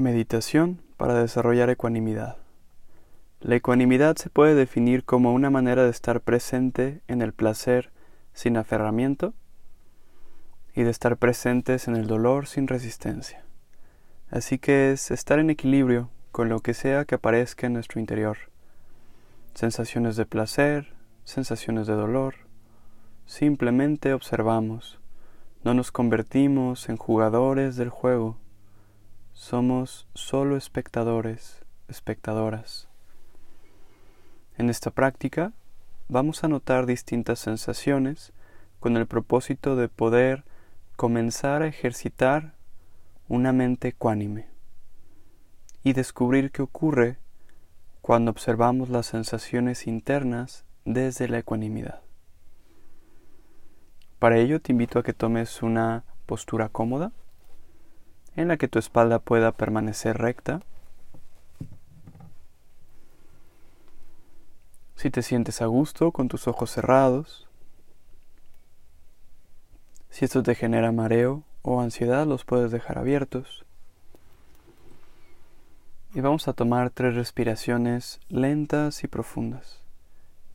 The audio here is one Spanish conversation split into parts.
Meditación para desarrollar ecuanimidad. La ecuanimidad se puede definir como una manera de estar presente en el placer sin aferramiento y de estar presentes en el dolor sin resistencia. Así que es estar en equilibrio con lo que sea que aparezca en nuestro interior. Sensaciones de placer, sensaciones de dolor. Simplemente observamos. No nos convertimos en jugadores del juego somos solo espectadores, espectadoras. En esta práctica vamos a notar distintas sensaciones con el propósito de poder comenzar a ejercitar una mente ecuánime y descubrir qué ocurre cuando observamos las sensaciones internas desde la ecuanimidad. Para ello te invito a que tomes una postura cómoda en la que tu espalda pueda permanecer recta. Si te sientes a gusto con tus ojos cerrados, si esto te genera mareo o ansiedad, los puedes dejar abiertos. Y vamos a tomar tres respiraciones lentas y profundas,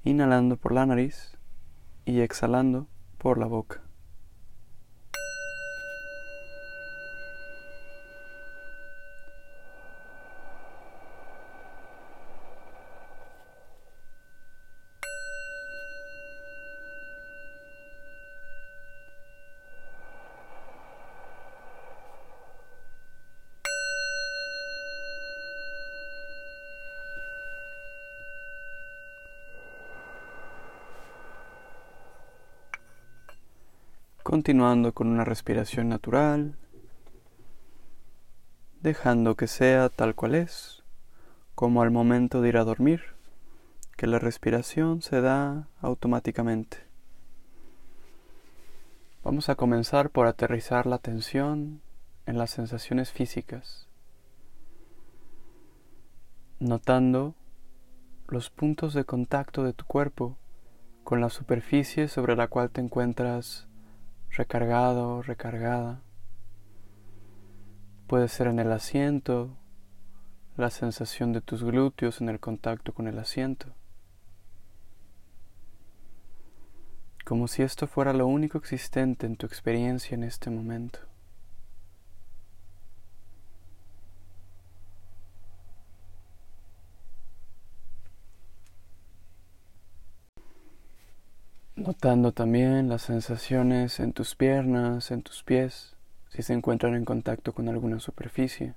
inhalando por la nariz y exhalando por la boca. Continuando con una respiración natural, dejando que sea tal cual es, como al momento de ir a dormir, que la respiración se da automáticamente. Vamos a comenzar por aterrizar la atención en las sensaciones físicas, notando los puntos de contacto de tu cuerpo con la superficie sobre la cual te encuentras recargado, recargada. Puede ser en el asiento, la sensación de tus glúteos en el contacto con el asiento. Como si esto fuera lo único existente en tu experiencia en este momento. Notando también las sensaciones en tus piernas, en tus pies, si se encuentran en contacto con alguna superficie.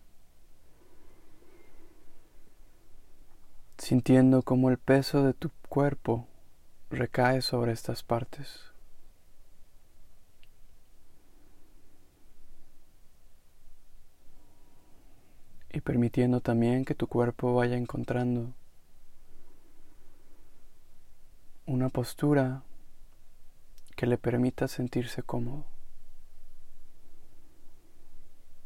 Sintiendo cómo el peso de tu cuerpo recae sobre estas partes. Y permitiendo también que tu cuerpo vaya encontrando una postura que le permita sentirse cómodo,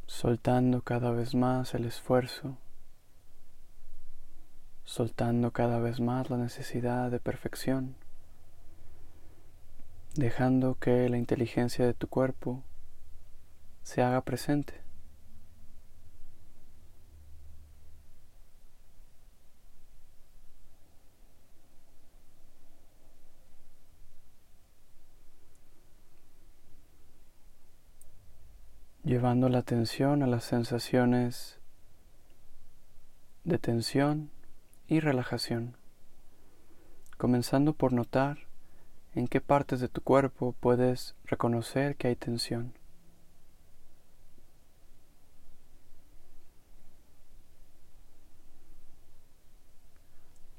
soltando cada vez más el esfuerzo, soltando cada vez más la necesidad de perfección, dejando que la inteligencia de tu cuerpo se haga presente. Llevando la atención a las sensaciones de tensión y relajación, comenzando por notar en qué partes de tu cuerpo puedes reconocer que hay tensión.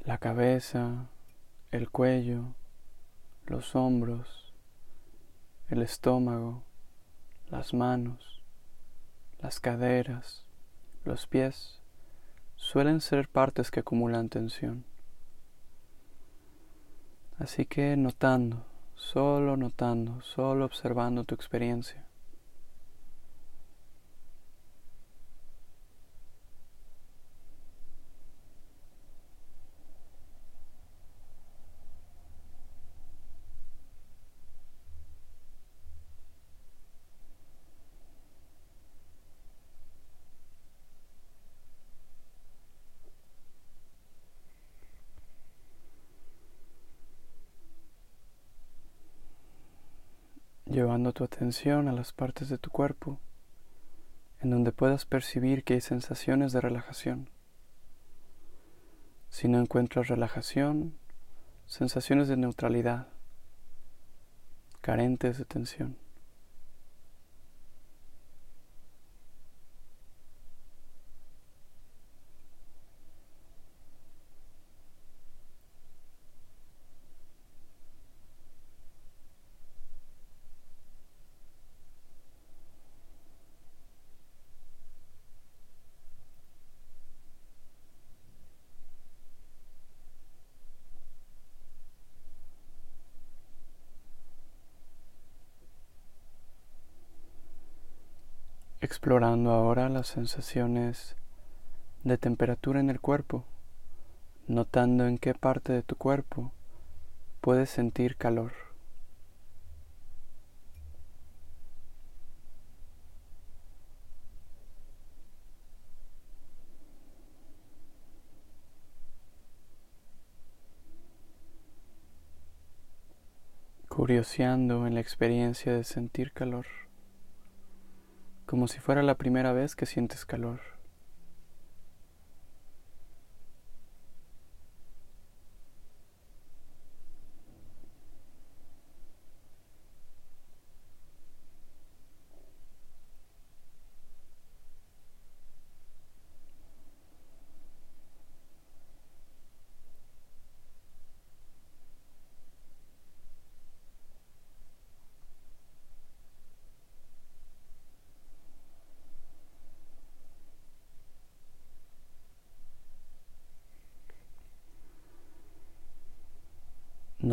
La cabeza, el cuello, los hombros, el estómago, las manos, las caderas, los pies, suelen ser partes que acumulan tensión. Así que notando, solo notando, solo observando tu experiencia. Llevando tu atención a las partes de tu cuerpo en donde puedas percibir que hay sensaciones de relajación. Si no encuentras relajación, sensaciones de neutralidad, carentes de tensión. Explorando ahora las sensaciones de temperatura en el cuerpo, notando en qué parte de tu cuerpo puedes sentir calor. curioseando en la experiencia de sentir calor como si fuera la primera vez que sientes calor.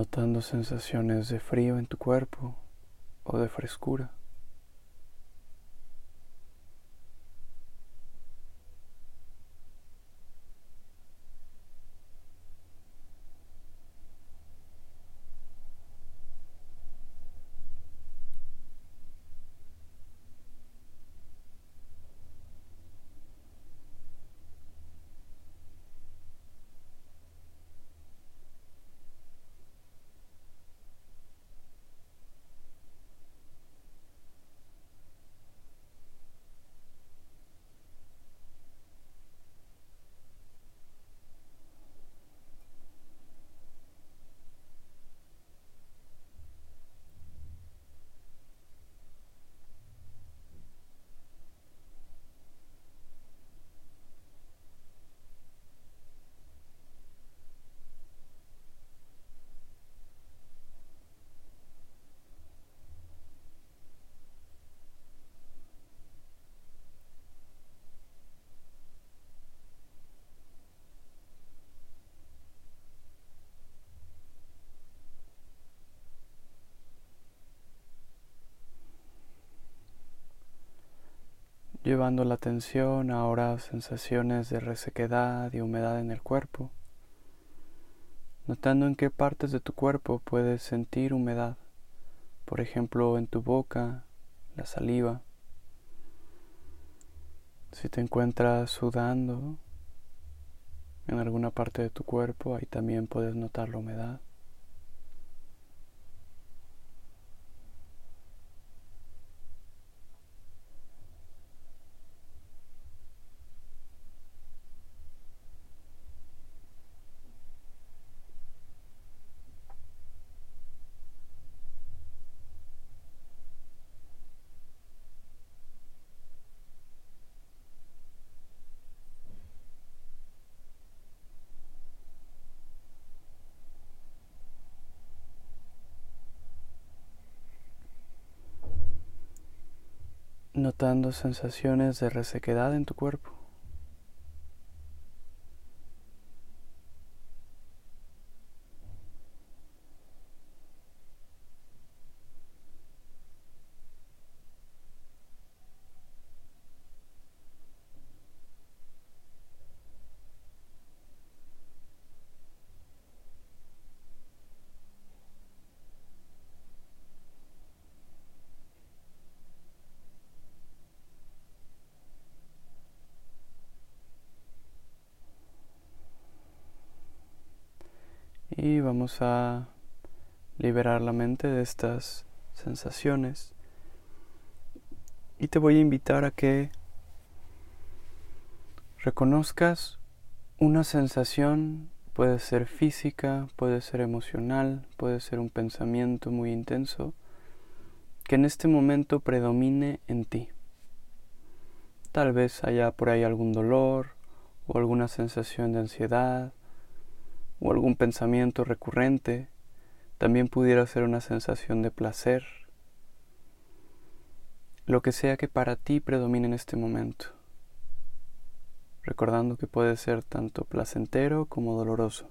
Notando sensaciones de frío en tu cuerpo o de frescura. Llevando la atención ahora a sensaciones de resequedad y humedad en el cuerpo, notando en qué partes de tu cuerpo puedes sentir humedad, por ejemplo en tu boca, la saliva. Si te encuentras sudando en alguna parte de tu cuerpo, ahí también puedes notar la humedad. Notando sensaciones de resequedad en tu cuerpo. Y vamos a liberar la mente de estas sensaciones. Y te voy a invitar a que reconozcas una sensación, puede ser física, puede ser emocional, puede ser un pensamiento muy intenso, que en este momento predomine en ti. Tal vez haya por ahí algún dolor o alguna sensación de ansiedad o algún pensamiento recurrente. También pudiera ser una sensación de placer. Lo que sea que para ti predomine en este momento recordando que puede ser tanto placentero como doloroso.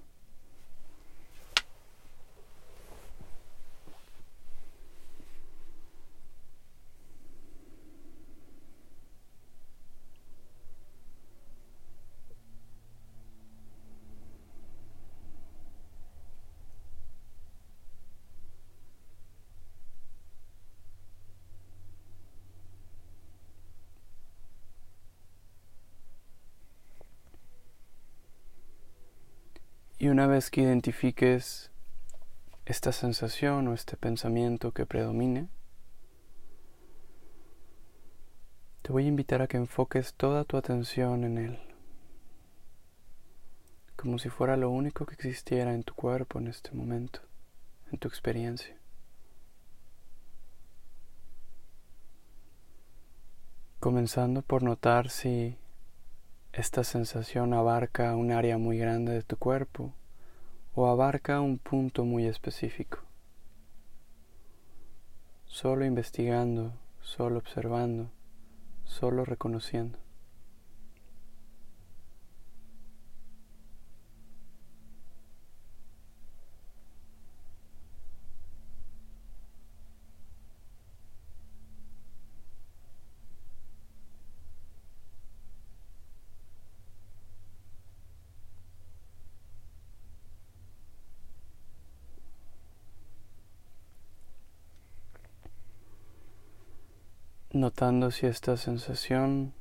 Y una vez que identifiques esta sensación o este pensamiento que predomine, te voy a invitar a que enfoques toda tu atención en él, como si fuera lo único que existiera en tu cuerpo en este momento, en tu experiencia. Comenzando por notar si esta sensación abarca un área muy grande de tu cuerpo o abarca un punto muy específico. Solo investigando, solo observando, solo reconociendo. Notando si esta sensación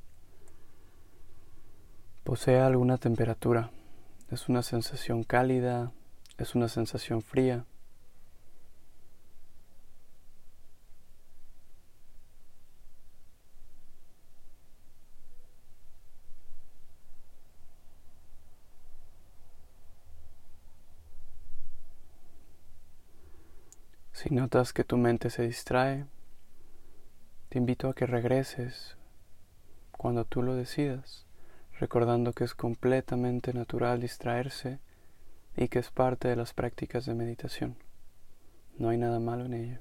posee alguna temperatura. Es una sensación cálida, es una sensación fría. Si notas que tu mente se distrae, te invito a que regreses cuando tú lo decidas, recordando que es completamente natural distraerse y que es parte de las prácticas de meditación. No hay nada malo en ello.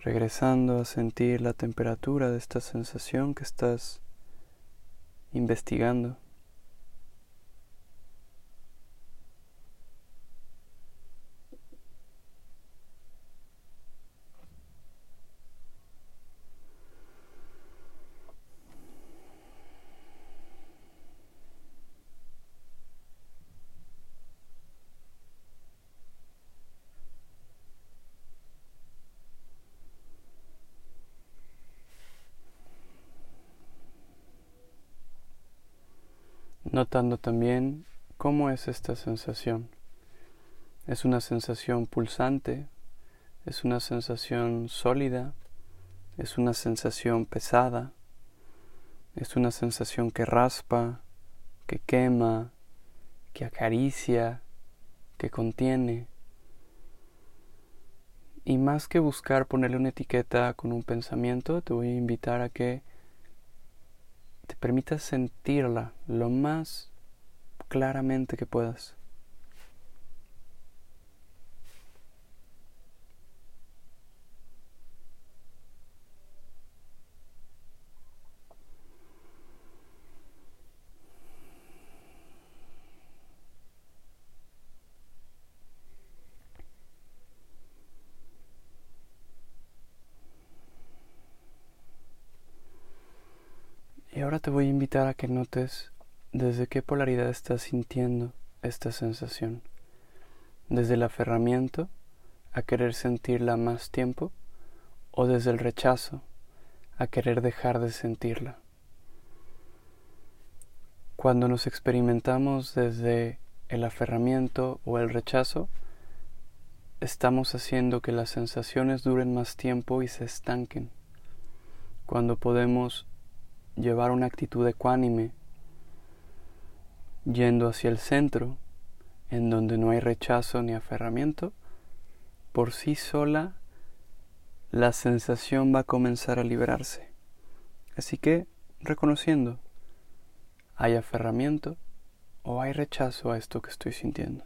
Regresando a sentir la temperatura de esta sensación que estás investigando. Notando también cómo es esta sensación. Es una sensación pulsante, es una sensación sólida, es una sensación pesada, es una sensación que raspa, que quema, que acaricia, que contiene. Y más que buscar ponerle una etiqueta con un pensamiento, te voy a invitar a que te permitas sentirla lo más claramente que puedas. Ahora te voy a invitar a que notes desde qué polaridad estás sintiendo esta sensación. Desde el aferramiento a querer sentirla más tiempo o desde el rechazo a querer dejar de sentirla. Cuando nos experimentamos desde el aferramiento o el rechazo, estamos haciendo que las sensaciones duren más tiempo y se estanquen. Cuando podemos llevar una actitud ecuánime, yendo hacia el centro, en donde no hay rechazo ni aferramiento, por sí sola la sensación va a comenzar a liberarse. Así que, reconociendo, ¿hay aferramiento o hay rechazo a esto que estoy sintiendo?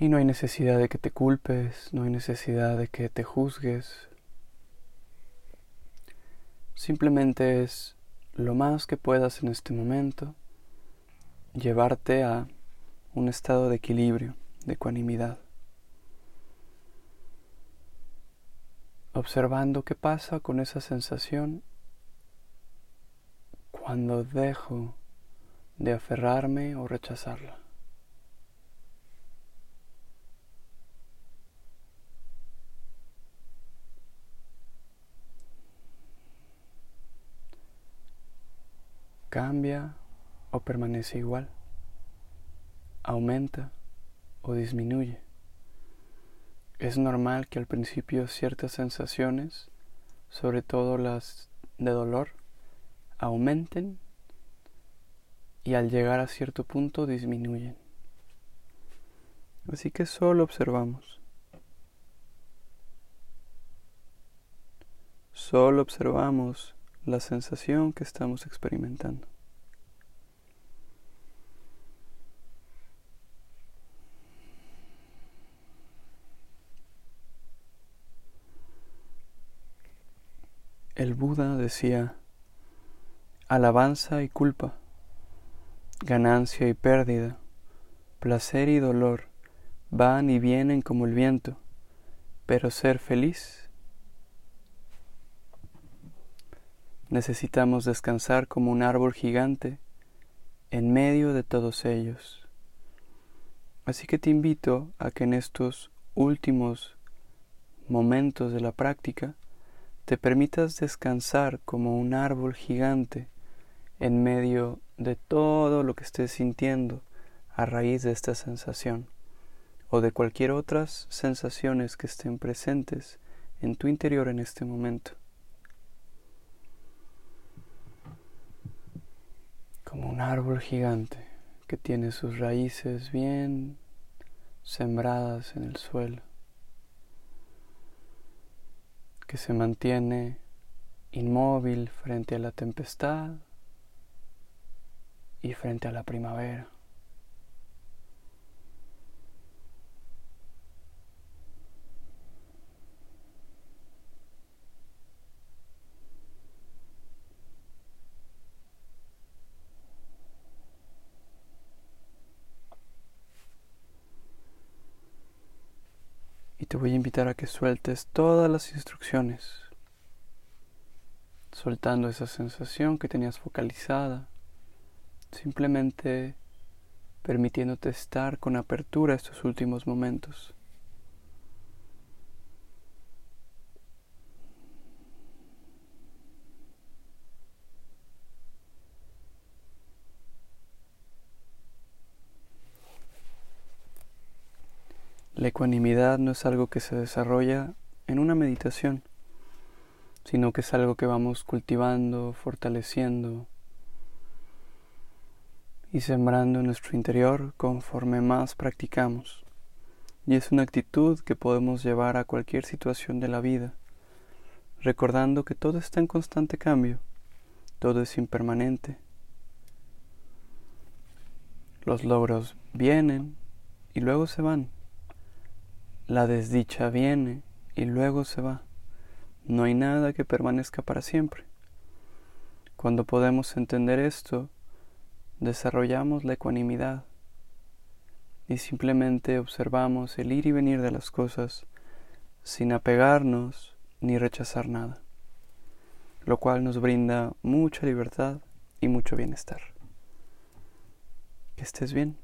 Y no hay necesidad de que te culpes, no hay necesidad de que te juzgues. Simplemente es lo más que puedas en este momento llevarte a un estado de equilibrio, de ecuanimidad. Observando qué pasa con esa sensación cuando dejo de aferrarme o rechazarla. Cambia o permanece igual, aumenta o disminuye. Es normal que al principio ciertas sensaciones, sobre todo las de dolor, aumenten y al llegar a cierto punto disminuyen. Así que solo observamos. Solo observamos la sensación que estamos experimentando. El Buda decía, alabanza y culpa, ganancia y pérdida, placer y dolor van y vienen como el viento, pero ser feliz Necesitamos descansar como un árbol gigante en medio de todos ellos. Así que te invito a que en estos últimos momentos de la práctica te permitas descansar como un árbol gigante en medio de todo lo que estés sintiendo a raíz de esta sensación o de cualquier otras sensaciones que estén presentes en tu interior en este momento. Como un árbol gigante que tiene sus raíces bien sembradas en el suelo, que se mantiene inmóvil frente a la tempestad y frente a la primavera. te voy a invitar a que sueltes todas las instrucciones, soltando esa sensación que tenías focalizada, simplemente permitiéndote estar con apertura estos últimos momentos. La ecuanimidad no es algo que se desarrolla en una meditación, sino que es algo que vamos cultivando, fortaleciendo y sembrando en nuestro interior conforme más practicamos. Y es una actitud que podemos llevar a cualquier situación de la vida, recordando que todo está en constante cambio, todo es impermanente. Los logros vienen y luego se van la desdicha viene y luego se va. No hay nada que permanezca para siempre. Cuando podemos entender esto, desarrollamos la ecuanimidad y simplemente observamos el ir y venir de las cosas sin apegarnos ni rechazar nada, lo cual nos brinda mucha libertad y mucho bienestar. Que estés bien.